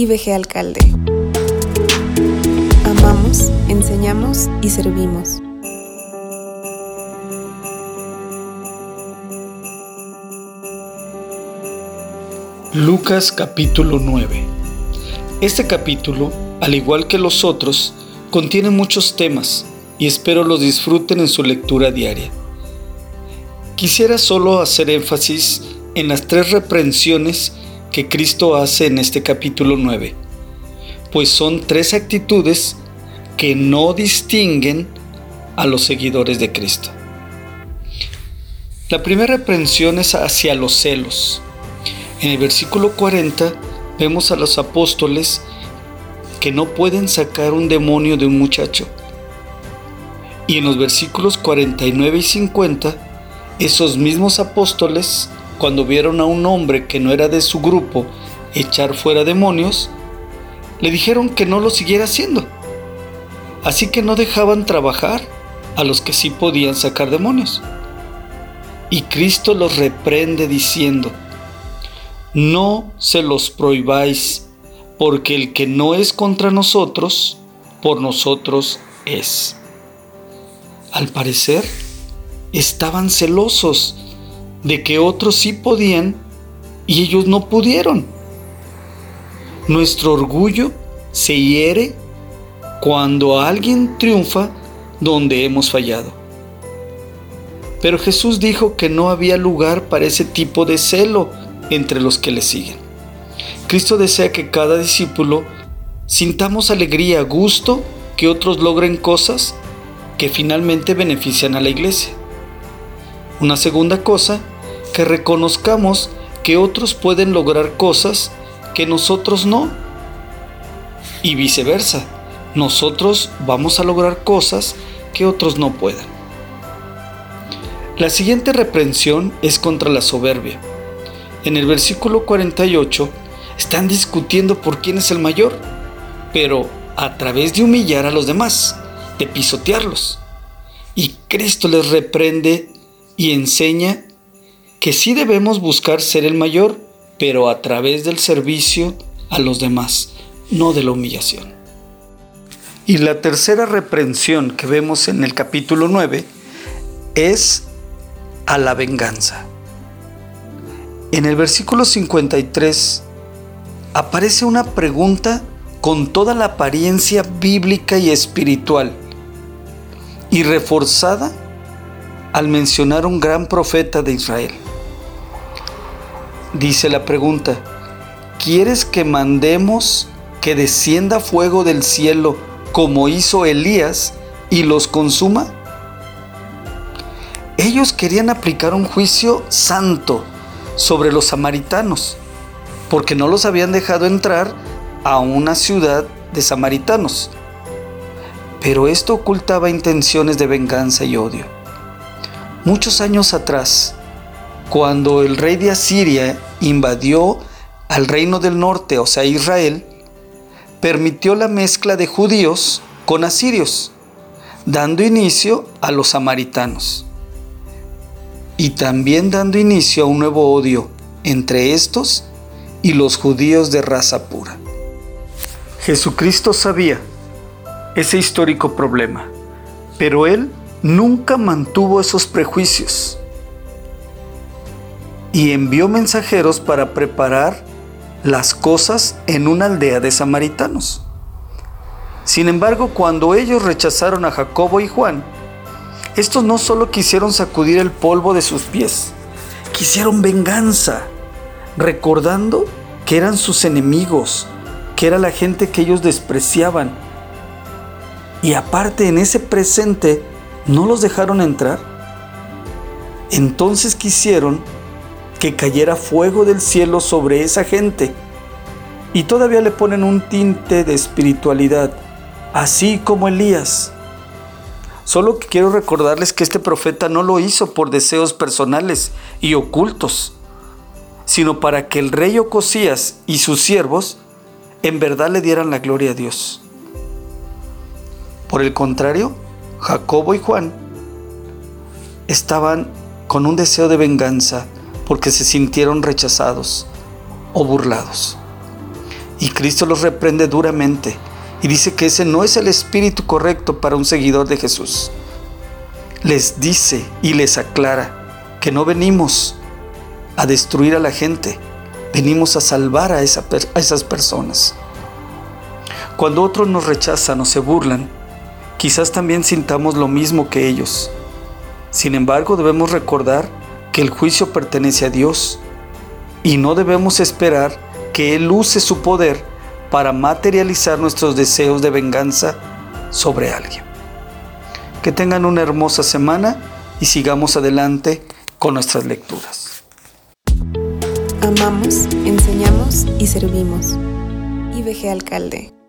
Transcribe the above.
IBG Alcalde. Amamos, enseñamos y servimos. Lucas capítulo 9 Este capítulo, al igual que los otros, contiene muchos temas y espero los disfruten en su lectura diaria. Quisiera solo hacer énfasis en las tres reprensiones que Cristo hace en este capítulo 9, pues son tres actitudes que no distinguen a los seguidores de Cristo. La primera reprensión es hacia los celos. En el versículo 40 vemos a los apóstoles que no pueden sacar un demonio de un muchacho. Y en los versículos 49 y 50, esos mismos apóstoles, cuando vieron a un hombre que no era de su grupo echar fuera demonios, le dijeron que no lo siguiera haciendo. Así que no dejaban trabajar a los que sí podían sacar demonios. Y Cristo los reprende diciendo, no se los prohibáis, porque el que no es contra nosotros, por nosotros es. Al parecer, estaban celosos de que otros sí podían y ellos no pudieron. Nuestro orgullo se hiere cuando alguien triunfa donde hemos fallado. Pero Jesús dijo que no había lugar para ese tipo de celo entre los que le siguen. Cristo desea que cada discípulo sintamos alegría, gusto, que otros logren cosas que finalmente benefician a la iglesia. Una segunda cosa, que reconozcamos que otros pueden lograr cosas que nosotros no. Y viceversa, nosotros vamos a lograr cosas que otros no puedan. La siguiente reprensión es contra la soberbia en el versículo 48 están discutiendo por quién es el mayor, pero a través de humillar a los demás, de pisotearlos. Y Cristo les reprende y enseña que sí debemos buscar ser el mayor, pero a través del servicio a los demás, no de la humillación. Y la tercera reprensión que vemos en el capítulo 9 es a la venganza. En el versículo 53 aparece una pregunta con toda la apariencia bíblica y espiritual y reforzada al mencionar un gran profeta de Israel. Dice la pregunta, ¿quieres que mandemos que descienda fuego del cielo como hizo Elías y los consuma? Ellos querían aplicar un juicio santo sobre los samaritanos, porque no los habían dejado entrar a una ciudad de samaritanos. Pero esto ocultaba intenciones de venganza y odio. Muchos años atrás, cuando el rey de Asiria invadió al reino del norte, o sea, Israel, permitió la mezcla de judíos con asirios, dando inicio a los samaritanos y también dando inicio a un nuevo odio entre estos y los judíos de raza pura. Jesucristo sabía ese histórico problema, pero él nunca mantuvo esos prejuicios y envió mensajeros para preparar las cosas en una aldea de samaritanos. Sin embargo, cuando ellos rechazaron a Jacobo y Juan, estos no solo quisieron sacudir el polvo de sus pies, quisieron venganza, recordando que eran sus enemigos, que era la gente que ellos despreciaban. Y aparte en ese presente no los dejaron entrar. Entonces quisieron que cayera fuego del cielo sobre esa gente. Y todavía le ponen un tinte de espiritualidad, así como Elías. Solo quiero recordarles que este profeta no lo hizo por deseos personales y ocultos, sino para que el rey Ocosías y sus siervos en verdad le dieran la gloria a Dios. Por el contrario, Jacobo y Juan estaban con un deseo de venganza porque se sintieron rechazados o burlados. Y Cristo los reprende duramente y dice que ese no es el espíritu correcto para un seguidor de Jesús. Les dice y les aclara que no venimos a destruir a la gente, venimos a salvar a, a esas personas. Cuando otros nos rechazan o se burlan, quizás también sintamos lo mismo que ellos. Sin embargo, debemos recordar que el juicio pertenece a Dios y no debemos esperar que Él use su poder para materializar nuestros deseos de venganza sobre alguien. Que tengan una hermosa semana y sigamos adelante con nuestras lecturas. Amamos, enseñamos y servimos. IBG Alcalde